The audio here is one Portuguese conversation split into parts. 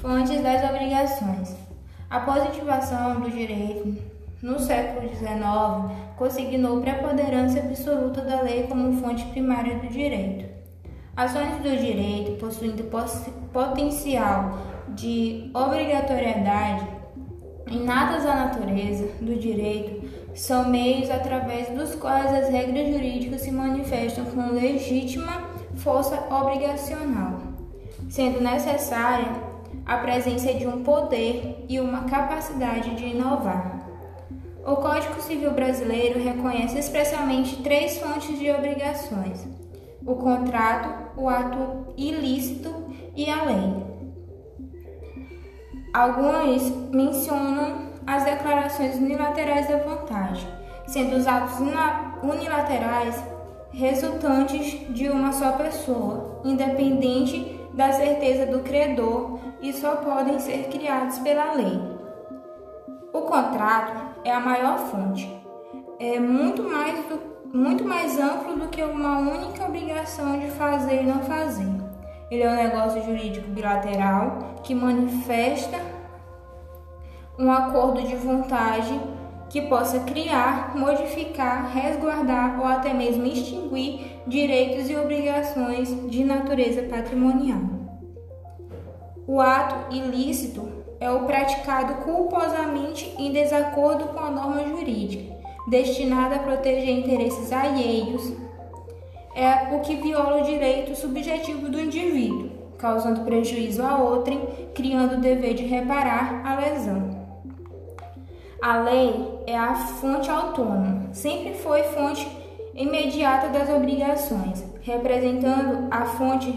Fontes das obrigações. A positivação do direito no século XIX consignou preponderância absoluta da lei como fonte primária do direito. Fontes do direito, possuindo potencial de obrigatoriedade inatas à natureza do direito, são meios através dos quais as regras jurídicas se manifestam com legítima força obrigacional, sendo necessária a presença de um poder e uma capacidade de inovar. O Código Civil Brasileiro reconhece especialmente três fontes de obrigações: o contrato, o ato ilícito e a lei. Alguns mencionam as declarações unilaterais da vontade, sendo os atos unilaterais resultantes de uma só pessoa, independente da certeza do credor e só podem ser criados pela lei. O contrato é a maior fonte, é muito mais, do, muito mais amplo do que uma única obrigação de fazer e não fazer. Ele é um negócio jurídico bilateral que manifesta um acordo de vontade que possa criar, modificar, resguardar ou até mesmo extinguir direitos e obrigações de natureza patrimonial. O ato ilícito é o praticado culposamente em desacordo com a norma jurídica, destinado a proteger interesses alheios, é o que viola o direito subjetivo do indivíduo, causando prejuízo a outrem, criando o dever de reparar a lesão. A lei é a fonte autônoma, sempre foi fonte imediata das obrigações, representando a fonte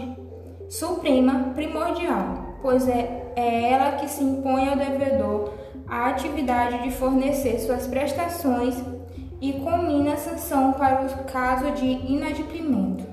suprema primordial, pois é, é ela que se impõe ao devedor a atividade de fornecer suas prestações e combina sanção para o caso de inadimplemento.